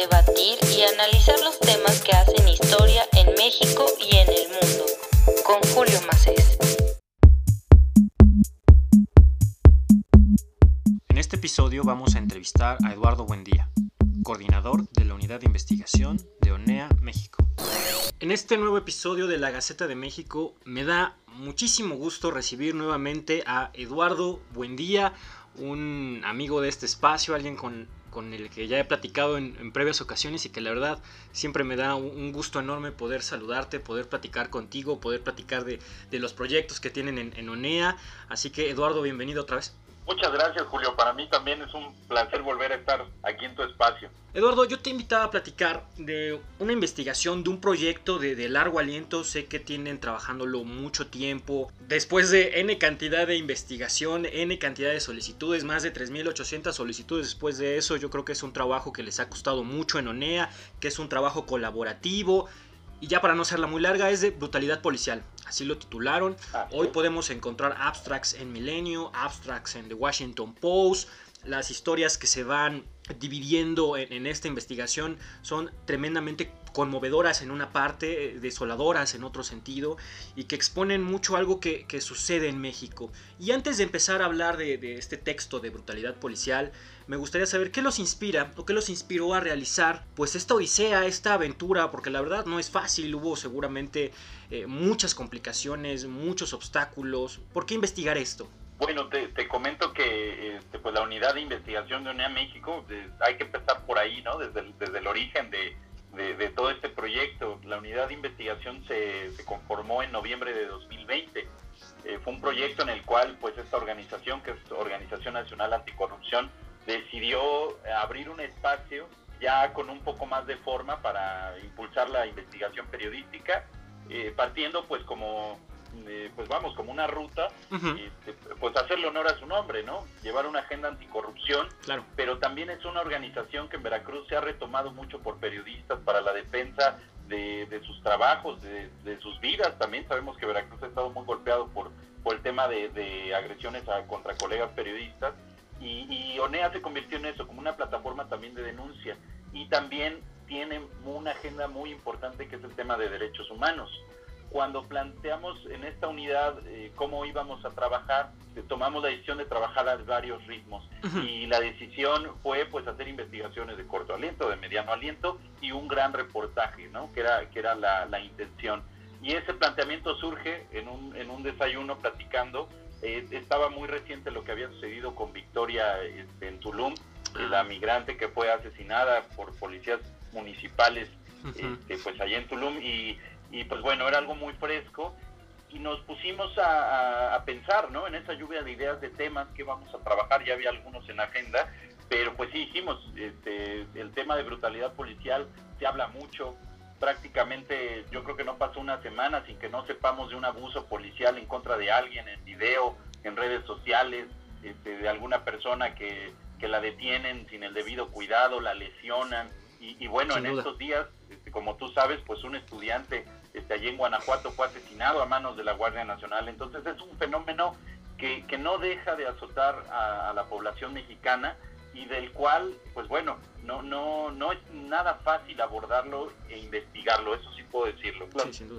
debatir y analizar los temas que hacen historia en México y en el mundo. Con Julio Macés. En este episodio vamos a entrevistar a Eduardo Buendía, coordinador de la Unidad de Investigación de ONEA México. En este nuevo episodio de la Gaceta de México me da muchísimo gusto recibir nuevamente a Eduardo Buendía, un amigo de este espacio, alguien con, con el que ya he platicado en, previas ocasiones y que la verdad siempre me da un, gusto enorme poder saludarte, poder platicar contigo, poder platicar de, los proyectos que tienen en, en ONEA. Así que Eduardo, bienvenido otra vez. Muchas gracias, Julio. Para mí también es un placer volver a estar aquí en tu espacio. Eduardo, yo te invitaba a platicar de una investigación, de un proyecto de, largo aliento. Sé que tienen trabajándolo mucho tiempo. Después de N cantidad de investigación, N cantidad de solicitudes, más de 3.800 solicitudes después de eso, yo creo que es un trabajo que les ha costado mucho en ONEA, que es un trabajo colaborativo y ya para no hacerla muy larga, es de brutalidad policial. Así lo titularon. Hoy podemos encontrar abstracts en Milenio, abstracts en The Washington Post. Las historias que se van dividiendo en, esta investigación son tremendamente conmovedoras en una parte, eh, desoladoras en otro sentido, y que exponen mucho algo que, sucede en México. Y antes de empezar a hablar de, este texto de brutalidad policial, me gustaría saber qué los inspira o qué los inspiró a realizar pues esta odisea, esta aventura, porque la verdad no es fácil, hubo seguramente eh, muchas complicaciones, muchos obstáculos. ¿Por qué investigar esto? Bueno, te, comento que este, pues la unidad de investigación de UNEA México, hay que empezar por ahí, ¿no? Desde desde el origen de, de, todo este proyecto. La unidad de investigación se, se conformó en noviembre de 2020. Eh, fue un proyecto en el cual pues esta organización, que es Organización Nacional Anticorrupción, decidió abrir un espacio ya con un poco más de forma para impulsar la investigación periodística, eh, partiendo pues como eh, pues vamos, como una ruta, este, pues hacerle honor a su nombre, ¿no? Llevar una agenda anticorrupción, claro. pero también es una organización que en Veracruz se ha retomado mucho por periodistas para la defensa de, sus trabajos, de, sus vidas. También sabemos que Veracruz ha estado muy golpeado por, por el tema de, agresiones contra colegas periodistas. Y, y ONEA se convirtió en eso, como una plataforma también de denuncia. Y también tiene una agenda muy importante que es el tema de derechos humanos cuando planteamos en esta unidad eh, cómo íbamos a trabajar, eh, tomamos la decisión de trabajar a varios ritmos y la decisión fue pues hacer investigaciones de corto aliento, de mediano aliento y un gran reportaje, ¿no? Que era, que era la, la intención. Y ese planteamiento surge en un, en un desayuno platicando. Eh, estaba muy reciente lo que había sucedido con Victoria este, en Tulum, la migrante que fue asesinada por policías municipales este, pues allá en Tulum y y pues bueno, era algo muy fresco y nos pusimos a, pensar, ¿no? En esa lluvia de ideas de temas que vamos a trabajar, ya había algunos en agenda, pero pues sí dijimos, este, el tema de brutalidad policial se habla mucho, prácticamente yo creo que no pasó una semana sin que no sepamos de un abuso policial en contra de alguien en video, en redes sociales, este, de alguna persona que, que la detienen sin el debido cuidado, la lesionan. Y, bueno, en estos días, este, como tú sabes, pues un estudiante este, allí en Guanajuato fue asesinado a manos de la Guardia Nacional. Entonces es un fenómeno que, que no deja de azotar a, la población mexicana y del cual, pues bueno, no, no, no es nada fácil abordarlo e investigarlo, eso sí puedo decirlo.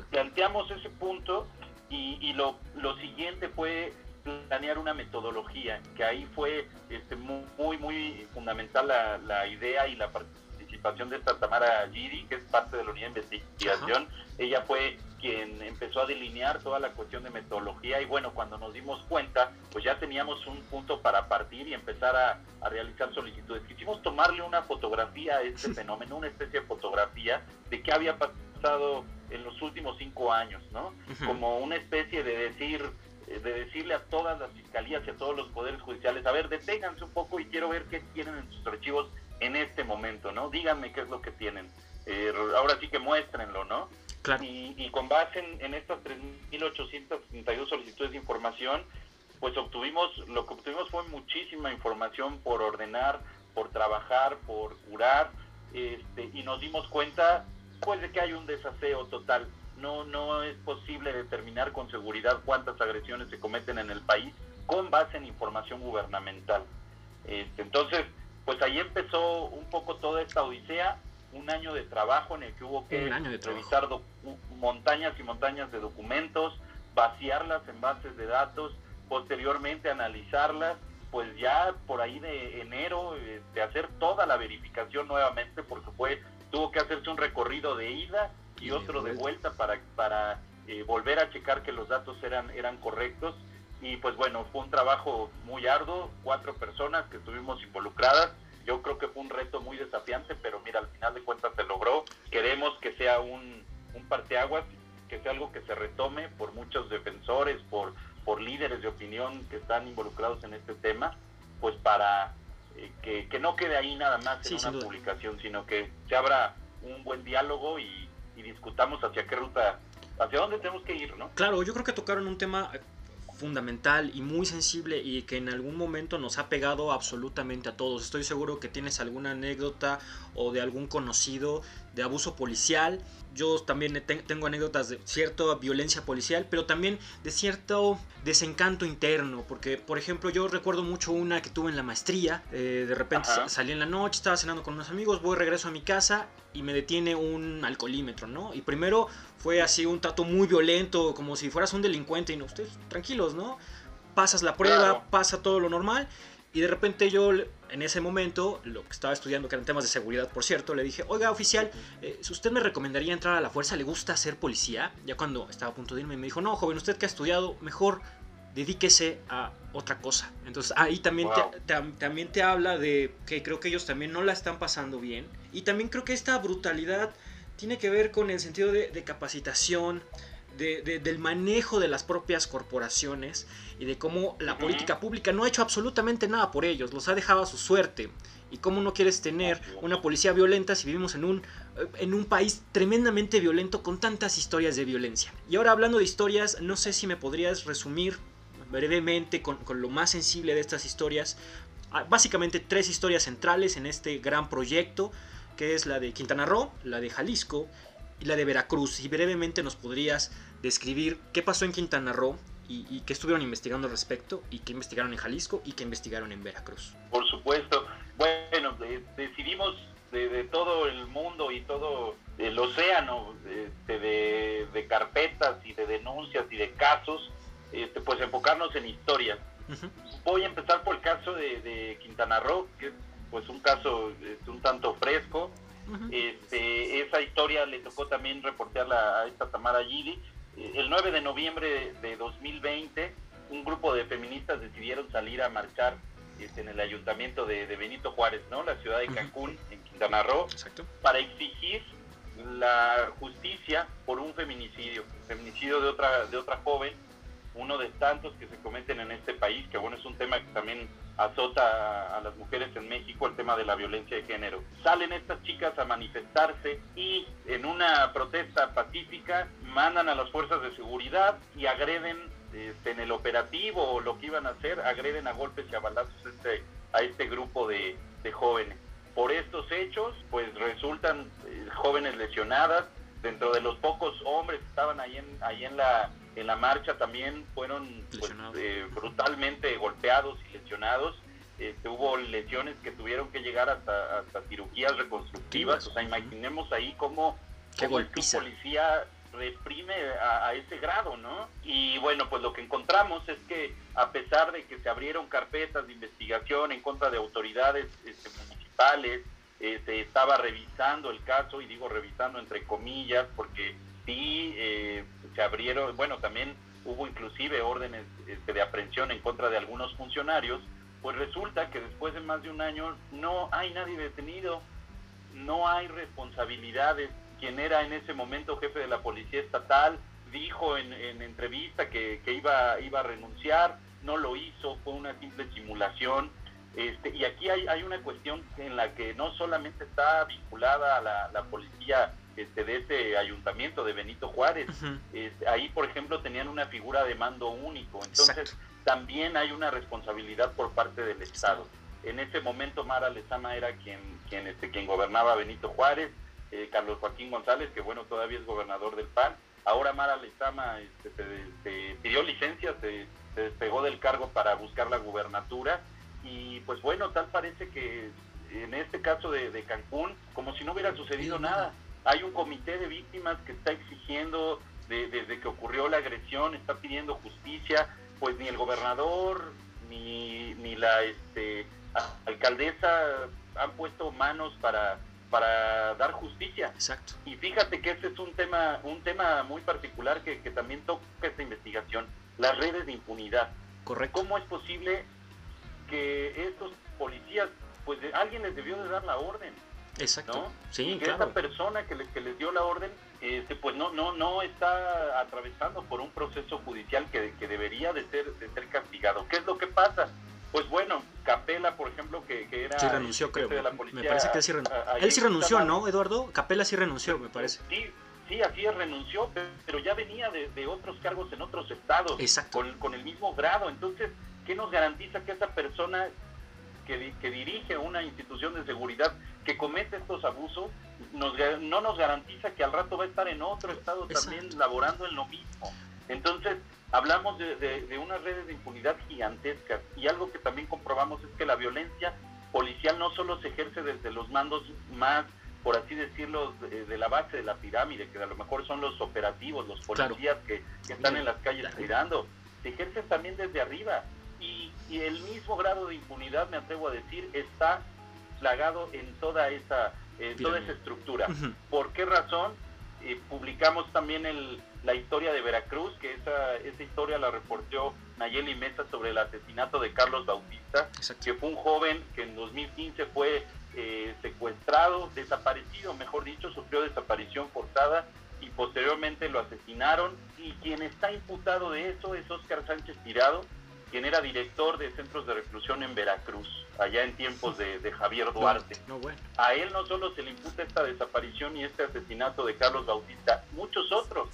Planteamos ese punto y, y lo, lo siguiente fue planear una metodología, que ahí fue este, muy, muy fundamental la, la idea y la participación participación de esta Tamara Giri, que es parte de la unidad de investigación. Ella fue quien empezó a delinear toda la cuestión de metodología y bueno, cuando nos dimos cuenta, pues ya teníamos un punto para partir y empezar a, realizar solicitudes. Quisimos tomarle una fotografía a este fenómeno, una especie de fotografía de qué había pasado en los últimos cinco años, ¿no? Como una especie de decir, de decirle a todas las fiscalías y a todos los poderes judiciales, a ver, deténganse un poco y quiero ver qué tienen en sus archivos en este momento, ¿no? Díganme qué es lo que tienen. Eh, ahora sí que muéstrenlo, ¿no? Claro. Y, con base en, en estas 3.832 solicitudes de información, pues obtuvimos, lo que obtuvimos fue muchísima información por ordenar, por trabajar, por curar, este, y nos dimos cuenta, pues, de que hay un desaseo total. No, no es posible determinar con seguridad cuántas agresiones se cometen en el país con base en información gubernamental. Este, entonces, pues ahí empezó un poco toda esta odisea un año de trabajo en el que hubo que revisar montañas y montañas de documentos, vaciarlas en bases de datos, posteriormente analizarlas, pues ya por ahí de enero de este, hacer toda la verificación nuevamente porque fue tuvo que hacerse un recorrido de ida y, otro de vuelta para para eh, volver a checar que los datos eran eran correctos y pues bueno fue un trabajo muy arduo cuatro personas que estuvimos involucradas. Yo creo que fue un reto muy desafiante pero mira al final de cuentas se logró. Queremos que sea un un parteaguas que sea algo que se retome por muchos defensores por por líderes de opinión que están involucrados en este tema, pues para eh, que, no quede ahí nada más en una publicación, sino que se abra un buen diálogo y, y discutamos hacia qué ruta, hacia dónde tenemos que ir, ¿no? Claro, yo creo que tocaron un tema fundamental y muy sensible y que en algún momento nos ha pegado absolutamente a todos. Estoy seguro que tienes alguna anécdota o de algún conocido de abuso policial yo también tengo anécdotas de cierta violencia policial, pero también de cierto desencanto interno, porque por ejemplo yo recuerdo mucho una que tuve en la maestría, eh, de repente salí en la noche, estaba cenando con unos amigos, voy regreso a mi casa y me detiene un alcoholímetro, ¿no? Y primero fue así un trato muy violento, como si fueras un delincuente y no, ustedes tranquilos, ¿no? Pasas la prueba, pasa todo lo normal y de repente yo, en ese momento, lo que estaba estudiando, que eran temas de seguridad, por cierto, le dije, oiga, oficial, eh, usted me recomendaría entrar a la fuerza, ¿le gusta ser policía? Ya cuando estaba a punto de irme, me dijo, no, joven, usted que ha estudiado, mejor dedíquese a otra cosa. Entonces ahí también, te, también te habla de que creo que ellos también no la están pasando bien. Y también creo que esta brutalidad tiene que ver con el sentido de, de capacitación, del manejo de las propias corporaciones y de cómo la política pública no ha hecho absolutamente nada por ellos, los ha dejado a su suerte. Y cómo no quieres tener una policía violenta si vivimos en un, eh, en un país tremendamente violento con tantas historias de violencia. Y ahora hablando de historias, no sé si me podrías resumir brevemente con, con lo más sensible de estas historias. Ah, básicamente tres historias centrales en este gran proyecto, que es la de Quintana Roo, la de Jalisco y la de Veracruz. Y brevemente nos podrías describir qué pasó en Quintana Roo y, qué estuvieron investigando al respecto y qué investigaron en Jalisco y qué investigaron en Veracruz. Por supuesto. Bueno, decidimos de, todo el mundo y todo el océano este, de, carpetas y de denuncias y de casos, este, pues enfocarnos en historias. Voy a empezar por el caso de, Quintana Roo, que es pues un caso este, un tanto fresco. este, esa historia le tocó también reportearla a esta Tamara Gidi el 9 de noviembre de 2020, un grupo de feministas decidieron salir a marchar este, en el ayuntamiento de, Benito Juárez, ¿no? La ciudad de Cancún, en Quintana Roo, para exigir la justicia por un feminicidio, feminicidio de otra, de otra joven uno de tantos que se cometen en este país, que bueno, es un tema que también azota a, las mujeres en México, el tema de la violencia de género. Salen estas chicas a manifestarse y en una protesta pacífica mandan a las fuerzas de seguridad y agreden este, en el operativo o lo que iban a hacer, agreden a golpes y a balazos este, a este grupo de, jóvenes. Por estos hechos, pues resultan eh, jóvenes lesionadas, dentro de los pocos hombres que estaban ahí en, ahí en la en la marcha también fueron pues, eh, brutalmente golpeados y lesionados. Este, hubo lesiones que tuvieron que llegar hasta, hasta cirugías reconstructivas. o sea, imaginemos ahí cómo, cómo el policía reprime a, ese grado, ¿no? Y bueno, pues lo que encontramos es que a pesar de que se abrieron carpetas de investigación en contra de autoridades este, municipales, eh, se estaba revisando el caso, y digo revisando entre comillas, porque sí eh, se abrieron, bueno, también hubo inclusive órdenes este, de aprehensión en contra de algunos funcionarios, pues resulta que después de más de un año no hay nadie detenido, no hay responsabilidades. Quien era en ese momento jefe de la policía estatal dijo en, entrevista que, iba, iba a renunciar, no lo hizo, fue una simple simulación. Este, y aquí hay, hay una cuestión en la que no solamente está vinculada a la, la policía este, de ese ayuntamiento de Benito Juárez. Este, ahí, por ejemplo, tenían una figura de mando único. Entonces, también hay una responsabilidad por parte del Estado. En ese momento, Mara Lezama era quien, quien, este, quien gobernaba Benito Juárez, eh, Carlos Joaquín González, que bueno, todavía es gobernador del PAN. Ahora Mara Lezama este, se, pidió licencia, se, se despegó del cargo para buscar la gubernatura y pues bueno, tal parece que en este caso de, de Cancún, como si no hubiera sucedido nada. Hay un comité de víctimas que está exigiendo desde que ocurrió la agresión, está pidiendo justicia, pues ni el gobernador ni, ni la este, alcaldesa han puesto manos para, para dar justicia. Exacto. Y fíjate que este es un tema, un tema muy particular que, que también toca esta investigación, las redes de impunidad. Correcto. ¿Cómo es posible que estos policías, pues alguien les debió de dar la orden? Exacto. ¿no? Sí, que claro. esta persona que les, que les dio la orden, este, pues no, no, no está atravesando por un proceso judicial que, que debería de ser, de ser castigado. ¿Qué es lo que pasa? Pues bueno, Capela, por ejemplo, que, que era Sí renunció, el creo. de la me policía, parece que él sí renunció. Él sí renunció, ¿no, Eduardo? Capela sí renunció, me parece. Sí, sí, así es, renunció, pe- pero ya venía de, de otros cargos en otros estados, Exacto. con, con el mismo grado. Entonces, ¿qué nos garantiza que esa persona que, di- que dirige una institución de seguridad que comete estos abusos nos, no nos garantiza que al rato va a estar en otro estado también laborando en lo mismo? Entonces, hablamos de, de- de unas redes de impunidad gigantescas y algo que también comprobamos es que la violencia policial no solo se ejerce desde los mandos más por así decirlo, de, de la base de la pirámide, que a lo mejor son los operativos, los Claro. policías que, que están en las calles Claro. cuidando, se ejercen también desde arriba. Y, y el mismo grado de impunidad, me atrevo a decir, está plagado en toda esa, en toda esa estructura. ¿Por qué razón? Eh, publicamos también el, la historia de Veracruz, que esa, esa historia la reportó Nayeli Mesa sobre el asesinato de Carlos Bautista, Exacto. que fue un joven que en 2015 fue eh, secuestrado, desaparecido, mejor dicho, sufrió desaparición forzada y posteriormente lo asesinaron. Y quien está imputado de eso es Óscar Sánchez Tirado, quien era director de centros de reclusión en Veracruz, allá en tiempos de, de Javier Duarte. No, bueno. A él no solo se le imputa esta desaparición y este asesinato de Carlos Bautista, muchos otros,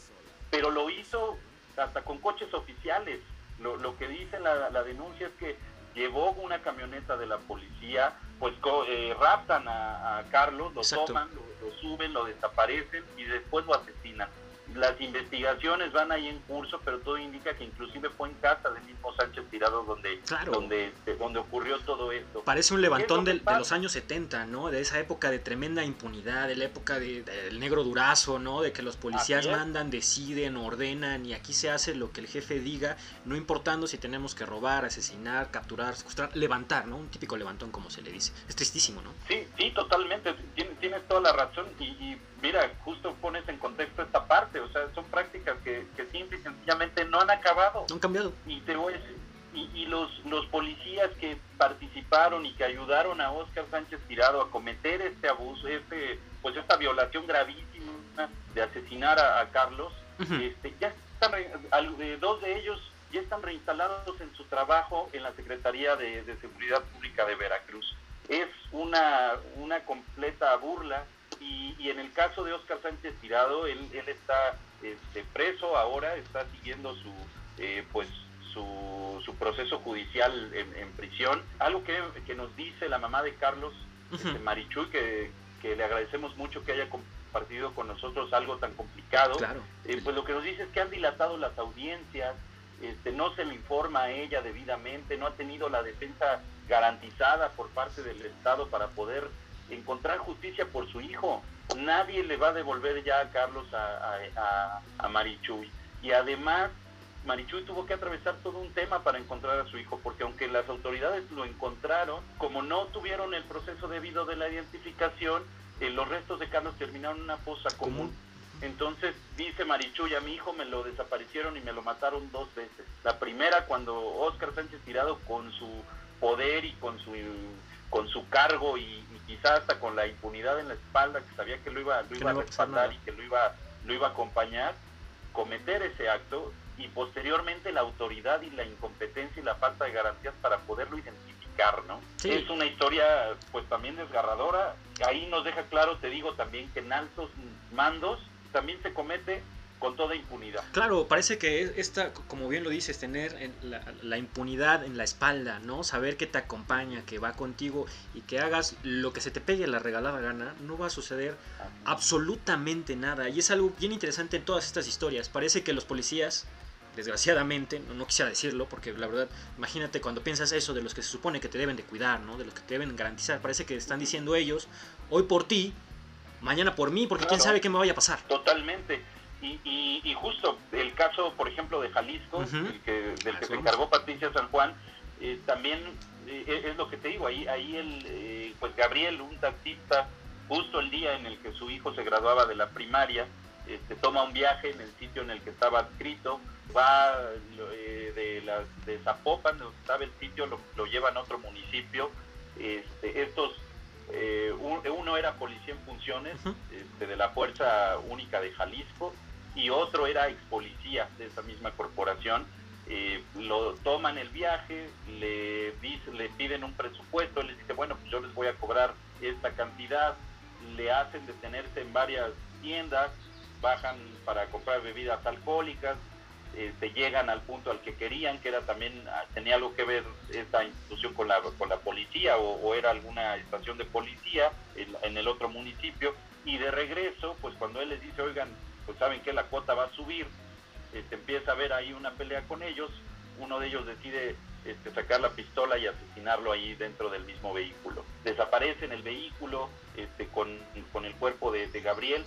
pero lo hizo hasta con coches oficiales. Lo, lo que dice la, la denuncia es que llevó una camioneta de la policía, pues co- eh, raptan a, a Carlos, lo Exacto. toman, lo, lo suben, lo desaparecen y después lo asesinan. Las investigaciones van ahí en curso, pero todo indica que inclusive fue en casa del mismo Sánchez Tirado donde, Claro. donde, este, donde ocurrió todo esto. Parece un levantón ¿Qué de, de los años 70, ¿no? De esa época de tremenda impunidad, de la época de- del negro durazo, ¿no? De que los policías mandan, deciden, ordenan y aquí se hace lo que el jefe diga, no importando si tenemos que robar, asesinar, capturar, secuestrar, levantar, ¿no? Un típico levantón como se le dice. Es tristísimo, ¿no? Sí, sí, totalmente. Tienes, tienes toda la razón y, y mira, justo pones en contexto esta parte. O sea, son prácticas que, que simple y sencillamente no han acabado. No han cambiado. Y te voy a decir, y, y los, los policías que participaron y que ayudaron a Óscar Sánchez Tirado a cometer este abuso, este, pues esta violación gravísima de asesinar a, a Carlos, este, ya están, eh, dos de ellos ya están reinstalados en su trabajo en la Secretaría de, de Seguridad Pública de Veracruz. Es una, una completa burla y, y en el caso de Óscar Sánchez Tirado, él, él está este, preso ahora, está siguiendo su, eh, pues, su, su proceso judicial en, en prisión. Algo que, que nos dice la mamá de Carlos, este, Marichuy, que, que le agradecemos mucho que haya compartido con nosotros algo tan complicado. Claro. Eh, pues lo que nos dice es que han dilatado las audiencias, este, no se le informa a ella debidamente, no ha tenido la defensa garantizada por parte del Estado para poder encontrar justicia por su hijo. Nadie le va a devolver ya a Carlos a, a, a- a Marichuy. Y además, Marichuy tuvo que atravesar todo un tema para encontrar a su hijo, porque aunque las autoridades lo encontraron, como no tuvieron el proceso debido de la identificación, eh, los restos de Carlos terminaron en una fosa común. Común. Entonces dice Marichuy, a mi hijo me lo desaparecieron y me lo mataron dos veces. La primera cuando Óscar Sánchez Tirado con su poder y con su con su cargo y, y quizás hasta con la impunidad en la espalda, que sabía que lo iba, lo iba a respaldar y que lo iba, lo iba a acompañar, cometer ese acto y posteriormente la autoridad y la incompetencia y la falta de garantías para poderlo identificar, ¿no? Sí. Es una historia pues también desgarradora. Ahí nos deja claro, te digo también, que en altos mandos también se comete con toda impunidad. Claro, parece que es- esta, como bien lo dices, tener en la, la impunidad en la espalda, ¿no? Saber que te acompaña, que va contigo y que hagas lo que se te pegue la regalada gana, no va a suceder absolutamente nada. Y es algo bien interesante en todas estas historias. Parece que los policías desgraciadamente, no, quisiera decirlo, porque la verdad, imagínate cuando piensas eso de los que se supone que te deben de cuidar, ¿no? De los que te deben garantizar, parece que están diciendo ellos, hoy por ti, mañana por mí, porque quién sabe qué me vaya a pasar. Totalmente. Y, y, justo el caso, por ejemplo, de Jalisco, el que, del que se encargó Patricia San Juan, eh, también eh, es lo que te digo, ahí, ahí el, eh, pues Gabriel, un taxista, justo el día en el que su hijo se graduaba de la primaria, este, toma un viaje en el sitio en el que estaba adscrito, va de, la, de Zapopan, donde estaba el sitio, lo, lo llevan a otro municipio. Este, estos, uno era policía en funciones este, de la Fuerza Única de Jalisco y otro era ex policía de esa misma corporación eh, lo toman el viaje, le, le piden un presupuesto, le dice, bueno, pues yo les voy a cobrar esta cantidad, le hacen detenerse en varias tiendas, bajan para comprar bebidas alcohólicas, se este, llegan al punto al que querían, que era también, ah, tenía algo que ver esta institución con la, con la policía o, era alguna estación de policía en, en, el otro municipio, y de regreso, pues cuando él les dice, oigan, pues saben que la cuota va a subir, este, empieza a ver ahí una pelea con ellos, uno de ellos decide este, sacar la pistola y asesinarlo ahí dentro del mismo vehículo. Desaparece en el vehículo este, con, el cuerpo de, Gabriel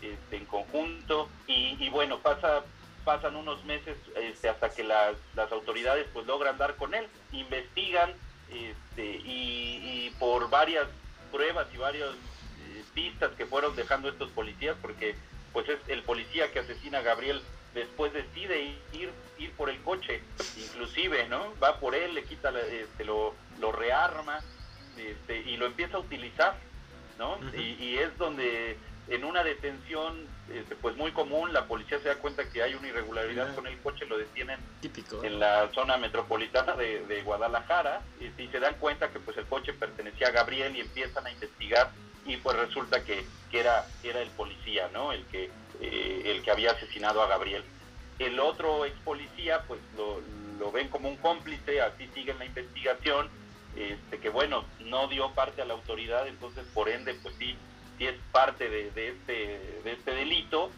este, en conjunto y, bueno, pasa, pasan unos meses este, hasta que las, autoridades pues logran dar con él, investigan este, y, por varias pruebas y varias eh, pistas que fueron dejando estos policías, porque pues es el policía que asesina a Gabriel después decide ir, ir por el coche, inclusive, ¿no? Va por él, le quita, este, lo, lo rearma este, y lo empieza a utilizar, ¿no? y, es donde en una detención, este, pues muy común, la policía se da cuenta que hay una irregularidad con el coche, lo detienen Típico. en la zona metropolitana de, Guadalajara y, se dan cuenta que pues el coche pertenecía a Gabriel y empiezan a investigar y pues resulta que, era, era el policía, ¿no? El que eh, el que había asesinado a Gabriel. El otro ex policía, pues lo, ven como un cómplice, así sigue la investigación, este, que bueno, no dio parte a la autoridad, entonces por ende, pues sí, sí es parte de, este, este delito.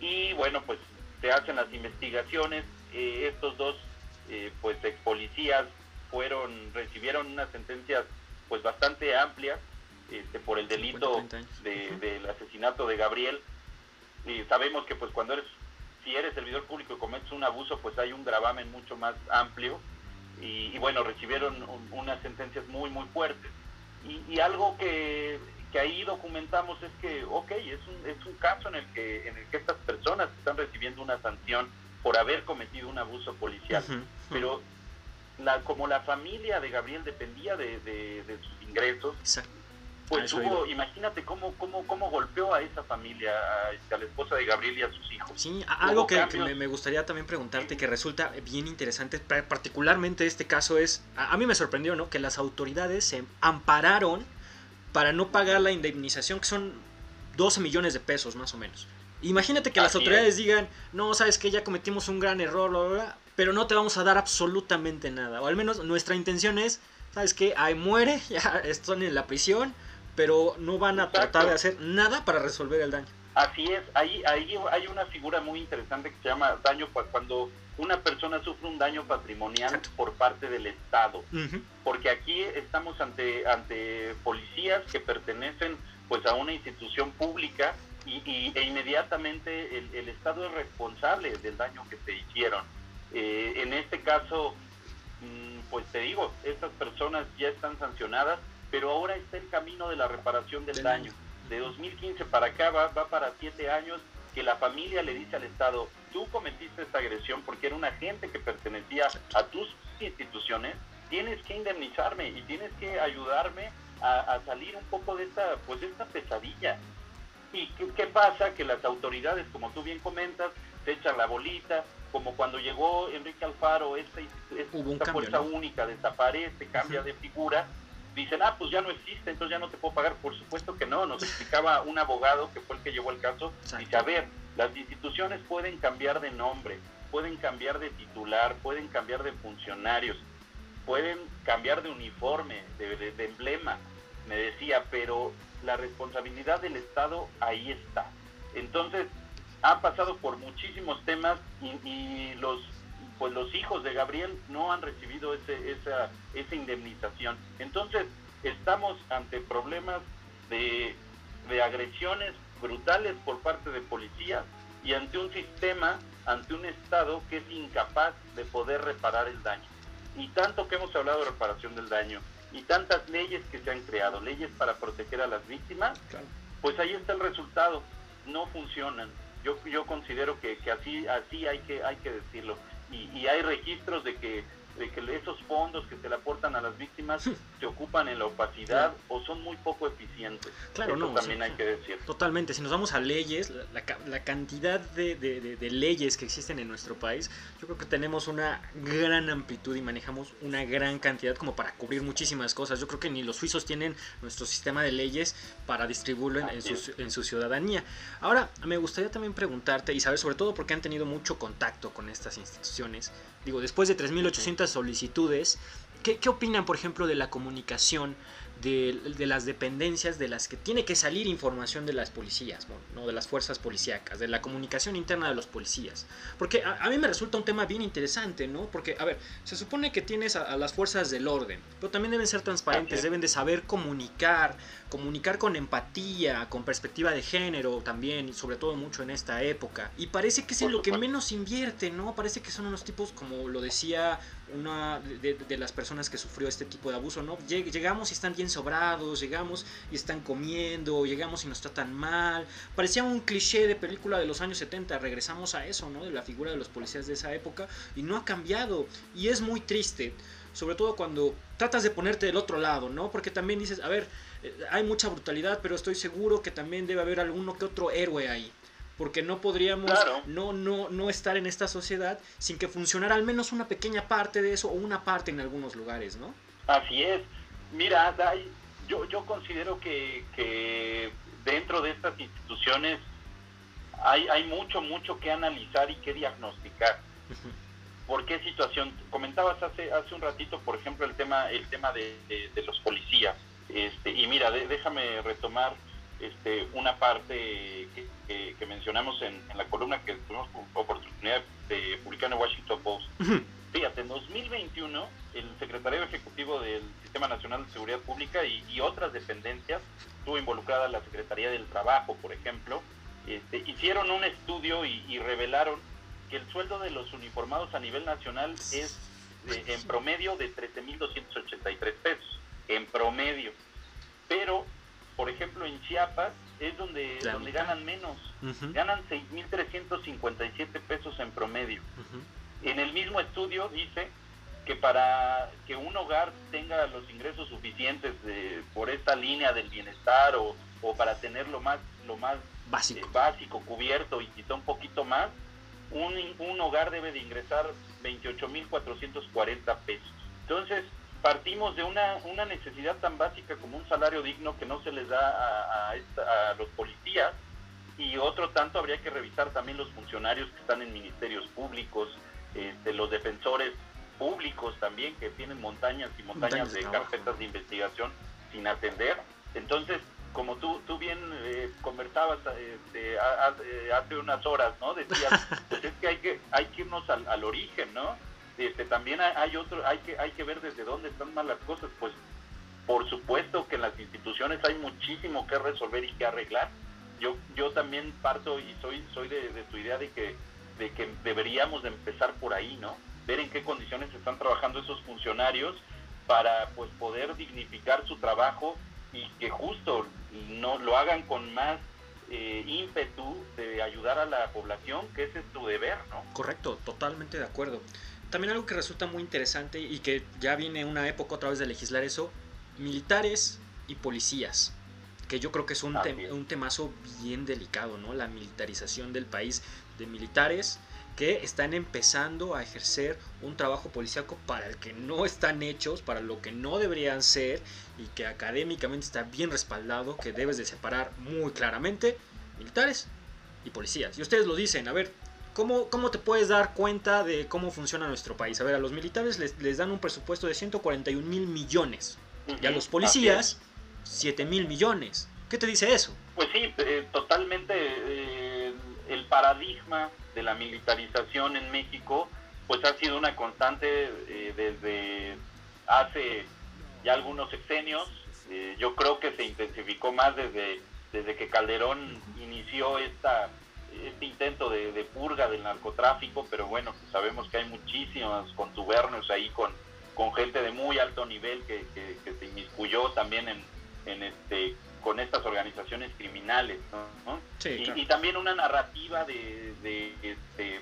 Y bueno, pues se hacen las investigaciones. Eh, estos dos, eh, pues ex policías, fueron, recibieron unas sentencias pues bastante amplias este, por el delito del asesinato de Gabriel. Y sabemos que pues cuando eres, si eres servidor público y cometes un abuso, pues hay un gravamen mucho más amplio. Y, bueno, recibieron unas sentencias muy, muy fuertes. Y, algo que, que, ahí documentamos es que, ok, es un, es un caso en el, que, en el que estas personas están recibiendo una sanción por haber cometido un abuso policial, pero la, como la familia de Gabriel dependía de, de, sus ingresos, pues hubo, imagínate cómo, cómo, cómo golpeó a esa familia, a, la esposa de Gabriel y a sus hijos. Sí, algo que, me, gustaría también preguntarte, que resulta bien interesante, particularmente este caso es, a, mí me sorprendió, ¿no? Que las autoridades se ampararon para no pagar la indemnización, que son 12 millones de pesos más o menos. Imagínate que las autoridades digan, no, sabes que ya cometimos un gran error, pero no te vamos a dar absolutamente nada. O al menos nuestra intención es, ¿sabes qué? Ahí muere, ya están en la prisión pero no van a tratar de hacer nada para resolver el daño. Así es, ahí, ahí hay una figura muy interesante que se llama daño cuando una persona sufre un daño patrimonial por parte del Estado, porque aquí estamos ante ante policías que pertenecen pues a una institución pública y, e inmediatamente el, Estado es responsable del daño que se hicieron. Eh, en este caso, mm, pues te digo, estas personas ya están sancionadas pero ahora está el camino de la reparación del daño. De 2015 para acá va, va para siete años que la familia le dice al Estado, tú cometiste esta agresión porque era un agente que pertenecía a tus instituciones, tienes que indemnizarme y tienes que ayudarme a, salir un poco de esta, pues de esta pesadilla. ¿Y qué, pasa? Que las autoridades, como tú bien comentas, se echan la bolita, como cuando llegó Enrique Alfaro, esta, esta fuerza única desaparece, cambia de figura, dicen, ah, pues ya no existe, entonces ya no te puedo pagar. Por supuesto que no, nos explicaba un abogado que fue el que llevó el caso, dice, a ver, las instituciones pueden cambiar de nombre, pueden cambiar de titular, pueden cambiar de funcionarios, pueden cambiar de uniforme, de, emblema, me decía, pero la responsabilidad del Estado ahí está. Entonces, han pasado por muchísimos temas y, los pues los hijos de Gabriel no han recibido ese, esa, esa indemnización. Entonces, estamos ante problemas de, de agresiones brutales por parte de policías y ante un sistema, ante un Estado que es incapaz de poder reparar el daño. Y tanto que hemos hablado de reparación del daño, y tantas leyes que se han creado, leyes para proteger a las víctimas, pues ahí está el resultado, no funcionan. Yo, yo considero que, que así, así hay que, hay que decirlo. Y, y hay registros de que de que esos fondos que se le aportan a las víctimas se ocupan en la opacidad o son muy poco eficientes. Claro, Eso no. también hay que decir. Totalmente. Si nos vamos a leyes, la, la cantidad de, de, de, leyes que existen en nuestro país, yo creo que tenemos una gran amplitud y manejamos una gran cantidad como para cubrir muchísimas cosas. Yo creo que ni los suizos tienen nuestro sistema de leyes para distribuirlo en, en, su, en su ciudadanía. Ahora, me gustaría también preguntarte y saber sobre todo porque han tenido mucho contacto con estas instituciones. Digo, después de 3.800 solicitudes, ¿qué, ¿qué, opinan, por ejemplo, de la comunicación de, de, las dependencias de las que tiene que salir información de las policías, ¿no? de las fuerzas policíacas, de la comunicación interna de los policías? Porque a, a, mí me resulta un tema bien interesante, ¿no? Porque, a ver, se supone que tienes a, a las fuerzas del orden, pero también deben ser transparentes, deben de saber comunicar, comunicar con empatía, con perspectiva de género también, y sobre todo mucho en esta época. Y parece que es en lo que menos invierte, ¿no? Parece que son unos tipos, como lo decía una de, las personas que sufrió este tipo de abuso, ¿no? Llegamos y están bien sobrados, llegamos y están comiendo, llegamos y nos tratan mal. Parecía un cliché de película de los años 70, regresamos a eso, ¿no? De la figura de los policías de esa época y no ha cambiado. Y es muy triste, sobre todo cuando tratas de ponerte del otro lado, ¿no? Porque también dices, a ver, hay mucha brutalidad, pero estoy seguro que también debe haber alguno que otro héroe ahí porque no podríamos claro. no, no, no estar en esta sociedad sin que funcionara al menos una pequeña parte de eso o una parte en algunos lugares, ¿no? Así es. Mira, Dai, yo, yo considero que, que dentro de estas instituciones hay, hay mucho, mucho que analizar y que diagnosticar. ¿Por qué situación? Comentabas hace, hace un ratito, por ejemplo, el tema, el tema de, de, de los policías. Este, y mira, de, déjame retomar este, una parte que, que, mencionamos en, en, la columna que tuvimos oportunidad de publicar en el Washington Post. Uh -huh. Fíjate, en 2021 el secretario ejecutivo del Sistema Nacional de Seguridad Pública y, y otras dependencias, estuvo involucrada la Secretaría del Trabajo, por ejemplo, este, hicieron un estudio y, y, revelaron que el sueldo de los uniformados a nivel nacional es de, en promedio de 13.283 pesos, en promedio. Pero por ejemplo, en Chiapas es donde, claro. donde ganan menos, uh -huh. ganan 6.357 pesos en promedio. Uh -huh. En el mismo estudio dice que para que un hogar tenga los ingresos suficientes de, por esta línea del bienestar o, o para tener lo más, lo más básico. Eh, básico cubierto y quizá un poquito más, un, un hogar debe de ingresar 28.440 pesos. Entonces, partimos de una, una necesidad tan básica como un salario digno que no se les da a, a, esta, a, los policías y otro tanto habría que revisar también los funcionarios que están en ministerios públicos, este, los defensores públicos también que tienen montañas y montañas, montañas de, carpetas de investigación sin atender. Entonces, como tú, tú bien eh, conversabas este, hace unas horas, ¿no? Decías, pues es que hay que, hay que irnos al, al origen, ¿no? Este, también hay otro, hay que, hay que ver desde dónde están mal las cosas, pues por supuesto que en las instituciones hay muchísimo que resolver y que arreglar. Yo, yo también parto y soy, soy de, tu idea de que, de que deberíamos de empezar por ahí, ¿no? Ver en qué condiciones están trabajando esos funcionarios para pues poder dignificar su trabajo y que justo no lo hagan con más eh, ímpetu de ayudar a la población, que ese es tu deber, ¿no? Correcto, totalmente de acuerdo. También algo que resulta muy interesante y que ya viene una época otra vez de legislar eso, militares y policías, que yo creo que es un, te un temazo bien delicado, ¿no? La militarización del país de militares que están empezando a ejercer un trabajo policíaco para el que no están hechos, para lo que no deberían ser y que académicamente está bien respaldado, que debes de separar muy claramente militares y policías. Y ustedes lo dicen, a ver, ¿Cómo, ¿Cómo, te puedes dar cuenta de cómo funciona nuestro país? A ver, a los militares les, les dan un presupuesto de 141 mil millones uh -huh. y a los policías 7 mil millones. ¿Qué te dice eso? Pues sí, eh, totalmente eh, el paradigma de la militarización en México pues ha sido una constante eh, desde hace ya algunos sexenios. Eh, yo creo que se intensificó más desde, desde que Calderón inició esta, este intento de, purga del narcotráfico, pero bueno, pues sabemos que hay muchísimos contubernios ahí con, con gente de muy alto nivel que, se inmiscuyó también en, en este con estas organizaciones criminales, ¿no? y, también una narrativa de, de, este,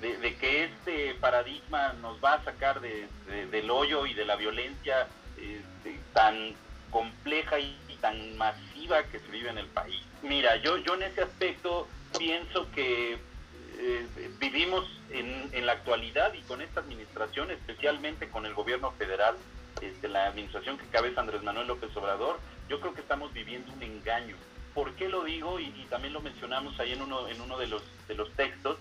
de, que este paradigma nos va a sacar del hoyo y de la violencia este, tan compleja y, tan masiva que se vive en el país. Mira, yo, yo en ese aspecto pienso que eh, vivimos en, en, la actualidad y con esta administración, especialmente con el gobierno federal, este, la administración que cabeza Andrés Manuel López Obrador, yo creo que estamos viviendo un engaño. ¿Por qué lo digo? Y, y, también lo mencionamos ahí en uno, en uno de, los, de los textos.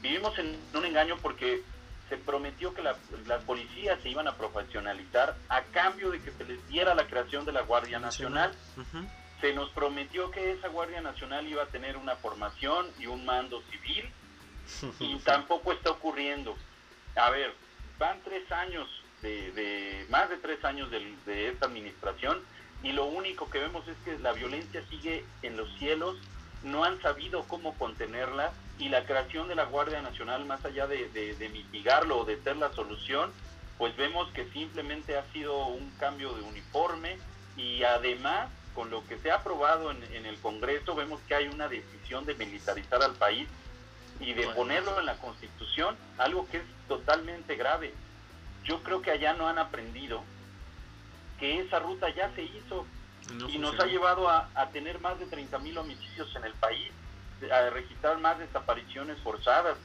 Vivimos en un engaño porque se prometió que las policías se iban a profesionalizar a cambio de que se les diera la creación de la Guardia Nacional. Se nos prometió que esa Guardia Nacional iba a tener una formación y un mando civil y tampoco está ocurriendo. A ver, van tres años, de, más de tres años de, de esta administración y lo único que vemos es que la violencia sigue en los cielos, no han sabido cómo contenerla y la creación de la Guardia Nacional, más allá de, mitigarlo o de ser la solución, pues vemos que simplemente ha sido un cambio de uniforme y además con lo que se ha aprobado en, el Congreso vemos que hay una decisión de militarizar al país y de ponerlo en la Constitución, algo que es totalmente grave. Yo creo que allá no han aprendido que esa ruta ya se hizo y nos ha llevado a, a tener más de 30 mil homicidios en el país a registrar más desapariciones forzadas.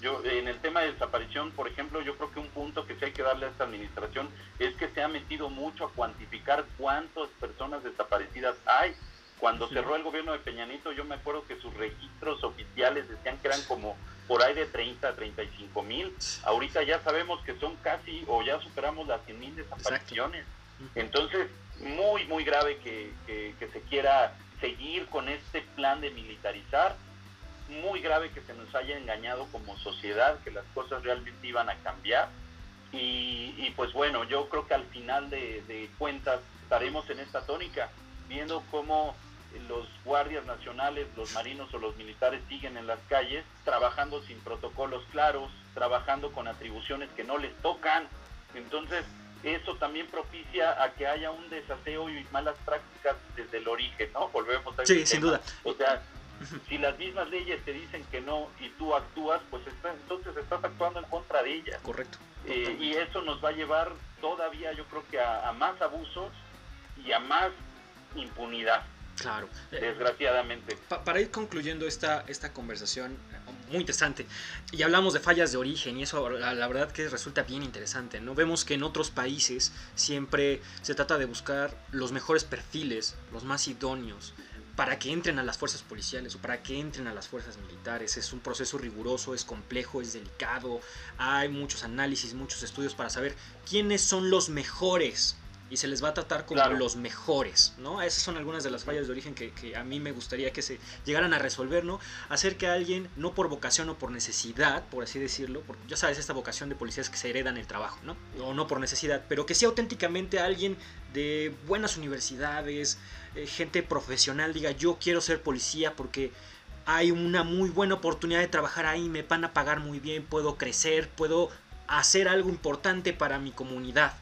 Yo, en el tema de desaparición, por ejemplo, yo creo que un punto que sí hay que darle a esta administración es que se ha metido mucho a cuantificar cuántas personas desaparecidas hay. Cuando cerró el gobierno de Peñanito, yo me acuerdo que sus registros oficiales decían que eran como por ahí de 30 a 35 mil. Ahorita ya sabemos que son casi, o ya superamos las 100 mil desapariciones. Entonces, muy, muy grave que, que se quiera seguir con este plan de militarizar. Muy grave que se nos haya engañado como sociedad, que las cosas realmente iban a cambiar. Y, pues bueno, yo creo que al final de, cuentas estaremos en esta tónica, viendo cómo los guardias nacionales, los marinos o los militares siguen en las calles, trabajando sin protocolos claros, trabajando con atribuciones que no les tocan. Entonces, eso también propicia a que haya un desaseo y malas prácticas desde el origen, ¿no? Volvemos a Sí, sin duda. O sea, si las mismas leyes te dicen que no y tú actúas, pues entonces estás actuando en contra de ellas. Correcto. Eh, y eso nos va a llevar todavía, yo creo que a más abusos y a más impunidad. Claro. Desgraciadamente. para ir concluyendo esta, esta conversación muy interesante, y hablamos de fallas de origen, y eso la, verdad que resulta bien interesante, ¿no? Vemos que en otros países siempre se trata de buscar los mejores perfiles, los más idóneos, para que entren a las fuerzas policiales o para que entren a las fuerzas militares. Es un proceso riguroso, es complejo, es delicado. Hay muchos análisis, muchos estudios para saber quiénes son los mejores y se les va a tratar como los mejores, ¿no? Esas son algunas de las fallas de origen que, a mí me gustaría que se llegaran a resolver, ¿no? Hacer que alguien, no por vocación o por necesidad, por así decirlo, porque ya sabes, esta vocación de policías que se heredan el trabajo, ¿no? O no por necesidad, pero que sea auténticamente alguien de buenas universidades, eh, gente profesional, diga, yo quiero ser policía porque hay una muy buena oportunidad de trabajar ahí, me van a pagar muy bien, puedo crecer, puedo hacer algo importante para mi comunidad.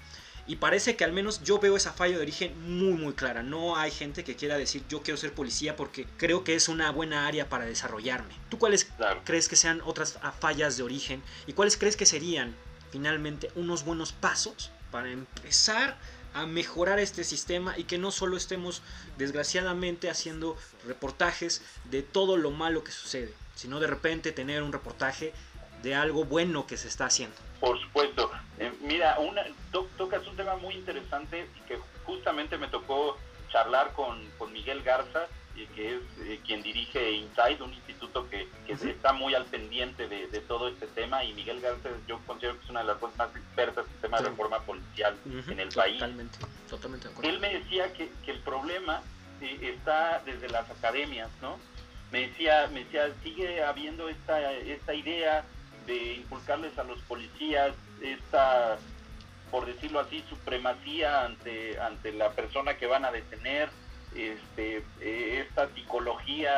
Y parece que al menos yo veo esa falla de origen muy muy clara. No hay gente que quiera decir yo quiero ser policía porque creo que es una buena área para desarrollarme. ¿Tú cuáles crees que sean otras fallas de origen? ¿Y cuáles crees que serían finalmente unos buenos pasos para empezar a mejorar este sistema y que no solo estemos desgraciadamente haciendo reportajes de todo lo malo que sucede, sino de repente tener un reportaje de algo bueno que se está haciendo. Por supuesto. Eh, mira, una, tocas un tema muy interesante que justamente me tocó charlar con, Miguel Garza, y que es eh, quien dirige Inside, un instituto que, está muy al pendiente de, todo este tema. Y Miguel Garza, yo considero que es una de las más expertas en tema de reforma policial en el país. Totalmente, Él me decía que, el problema eh, está desde las academias, ¿no? Me decía, me decía, sigue habiendo esta, esta idea de inculcarles a los policías esta, por decirlo así, supremacía ante, ante la persona que van a detener, este, eh, esta psicología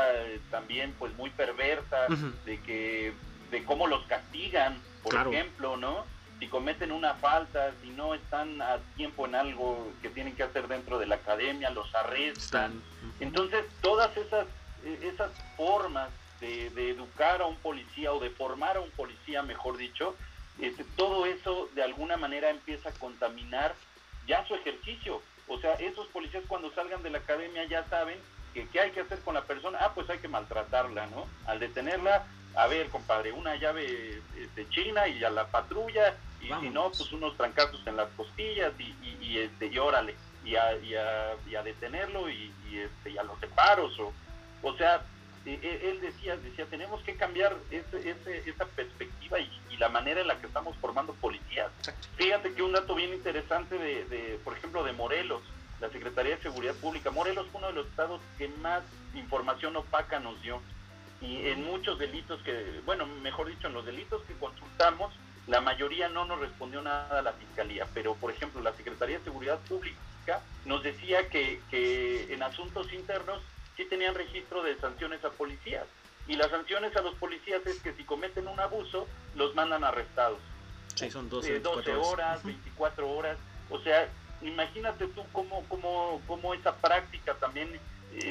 también pues muy perversa de que de cómo los castigan, por ejemplo, ¿no? Si cometen una falta, si no están a tiempo en algo que tienen que hacer dentro de la academia, los arrestan. Entonces, todas esas, eh, esas formas de, educar a un policía o de formar a un policía, mejor dicho, este, todo eso de alguna manera empieza a contaminar ya su ejercicio. O sea, esos policías cuando salgan de la academia ya saben que qué hay que hacer con la persona. Ah, pues hay que maltratarla, ¿no? Al detenerla, a ver, compadre, una llave este, china y a la patrulla, y si no, pues unos trancazos en las costillas y, y, este, y órale, y a, y a, detenerlo y, este, y a los separos. O, o sea, e, e, él decía, decía, tenemos que cambiar ese, ese, esa perspectiva y, la manera en la que estamos formando policías. Fíjate que un dato bien interesante de, de, por ejemplo, de Morelos, la Secretaría de Seguridad Pública. Morelos fue uno de los estados que más información opaca nos dio y en muchos delitos que, bueno, mejor dicho, en los delitos que consultamos, la mayoría no nos respondió nada a la Fiscalía, pero por ejemplo la Secretaría de Seguridad Pública nos decía que, que en asuntos internos sí tenían registro de sanciones a policías. Y las sanciones a los policías es que si cometen un abuso, los mandan arrestados. Sí, son 12, 12 horas, 24 horas. O sea, imagínate tú cómo, cómo, cómo esa práctica también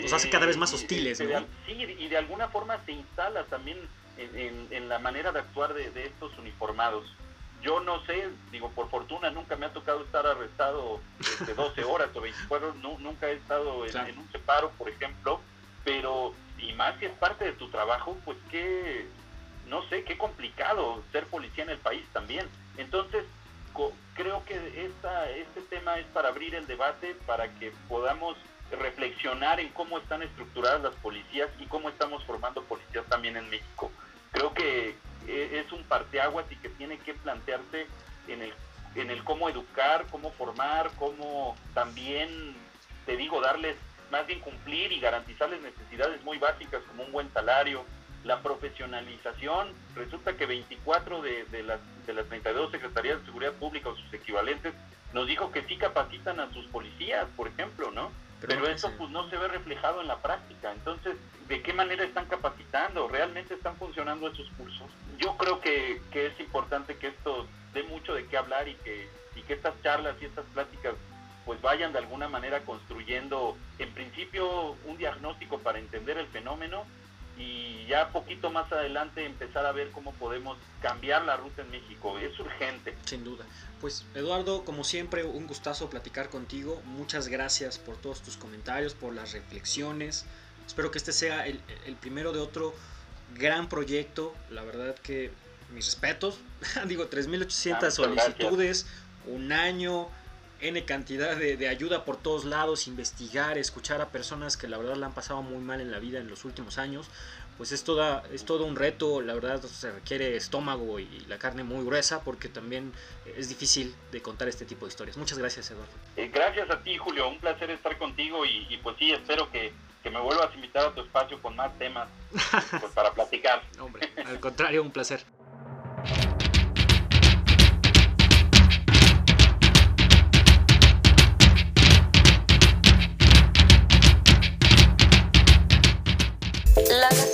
los hace cada vez más hostiles, ¿no? Sí, y de alguna forma se instala también en, la manera de actuar de, estos uniformados. Yo no sé, digo, por fortuna nunca me ha tocado estar arrestado de 12 horas o 24, nunca he estado en, un separo, por ejemplo, pero, y más si es parte de tu trabajo, pues qué, no sé, qué complicado ser policía en el país también. Entonces, creo que esta, este tema es para abrir el debate, para que podamos reflexionar en cómo están estructuradas las policías y cómo estamos formando policías también en México. Creo que eh, es un parteaguas y tiene que plantearse en el, en el cómo educar, cómo formar, cómo también, te digo, darles, más bien cumplir y garantizarles necesidades muy básicas como un buen salario, la profesionalización. Resulta que 24 de, de, las, de las 32 secretarías de seguridad pública o sus equivalentes nos dijo que sí capacitan a sus policías, por ejemplo, ¿no? Pero, eso pues no se ve reflejado en la práctica. Entonces, ¿de qué manera están capacitando? ¿Realmente están funcionando esos cursos? Yo creo que, que es importante que esto dé mucho de qué hablar y que, y que estas charlas y estas pláticas pues vayan de alguna manera construyendo en principio un diagnóstico para entender el fenómeno y ya poquito más adelante empezar a ver cómo podemos cambiar la ruta en México. Es urgente. Sin duda. Pues Eduardo, como siempre, un gustazo platicar contigo. Muchas gracias por todos tus comentarios, por las reflexiones. Espero que este sea el, primero de otro gran proyecto. La verdad que mis respetos. Digo, 3.800 solicitudes, un año, N cantidad de, de, ayuda por todos lados, investigar, escuchar a personas que la verdad la han pasado muy mal en la vida en los últimos años, pues es, toda, es todo un reto, la verdad se requiere estómago y la carne muy gruesa porque también es difícil de contar este tipo de historias. Muchas gracias Eduardo. Eh, gracias a ti Julio, un placer estar contigo y, pues sí, espero que, que, me vuelvas a invitar a tu espacio con más temas pues, para platicar. Hombre, al contrario, un placer.